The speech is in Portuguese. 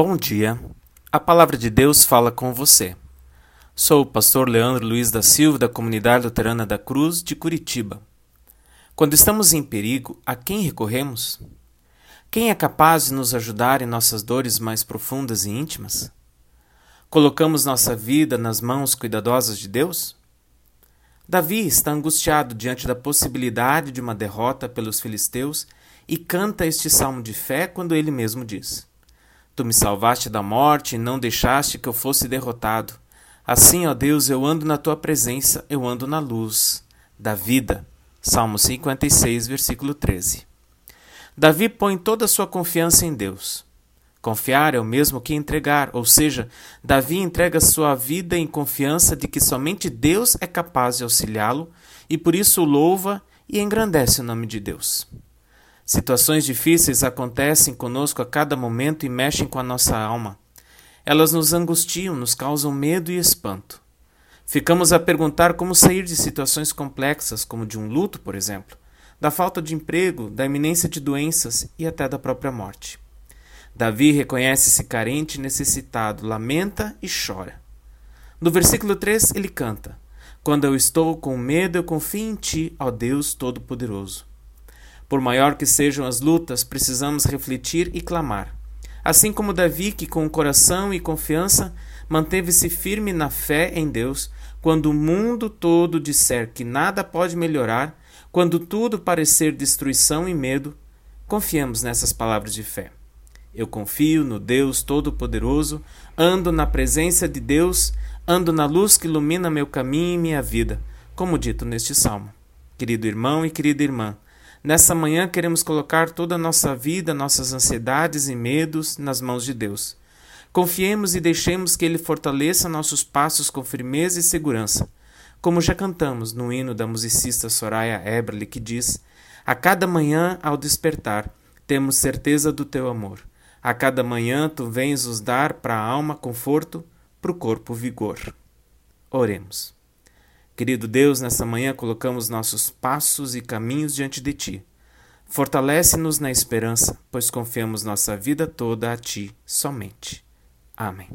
Bom dia. A palavra de Deus fala com você. Sou o pastor Leandro Luiz da Silva, da Comunidade Luterana da Cruz, de Curitiba. Quando estamos em perigo, a quem recorremos? Quem é capaz de nos ajudar em nossas dores mais profundas e íntimas? Colocamos nossa vida nas mãos cuidadosas de Deus? Davi está angustiado diante da possibilidade de uma derrota pelos filisteus e canta este salmo de fé quando ele mesmo diz: Tu me salvaste da morte e não deixaste que eu fosse derrotado. Assim, ó Deus, eu ando na tua presença, eu ando na luz da vida. Salmo 56, versículo 13. Davi põe toda a sua confiança em Deus. Confiar é o mesmo que entregar, ou seja, Davi entrega sua vida em confiança de que somente Deus é capaz de auxiliá-lo e por isso louva e engrandece o nome de Deus. Situações difíceis acontecem conosco a cada momento e mexem com a nossa alma. Elas nos angustiam, nos causam medo e espanto. Ficamos a perguntar como sair de situações complexas, como de um luto, por exemplo, da falta de emprego, da iminência de doenças e até da própria morte. Davi reconhece-se carente e necessitado, lamenta e chora. No versículo 3 ele canta: Quando eu estou com medo, eu confio em ti, ó Deus Todo-Poderoso. Por maior que sejam as lutas, precisamos refletir e clamar. Assim como Davi, que com coração e confiança manteve-se firme na fé em Deus, quando o mundo todo disser que nada pode melhorar, quando tudo parecer destruição e medo, confiemos nessas palavras de fé. Eu confio no Deus Todo-Poderoso, ando na presença de Deus, ando na luz que ilumina meu caminho e minha vida, como dito neste salmo. Querido irmão e querida irmã, Nessa manhã queremos colocar toda a nossa vida, nossas ansiedades e medos nas mãos de Deus. Confiemos e deixemos que Ele fortaleça nossos passos com firmeza e segurança. Como já cantamos no hino da musicista Soraya Eberle, que diz: A cada manhã, ao despertar, temos certeza do teu amor. A cada manhã tu vens nos dar para a alma conforto, para o corpo vigor. Oremos. Querido Deus, nessa manhã colocamos nossos passos e caminhos diante de Ti. Fortalece-nos na esperança, pois confiamos nossa vida toda a Ti somente. Amém.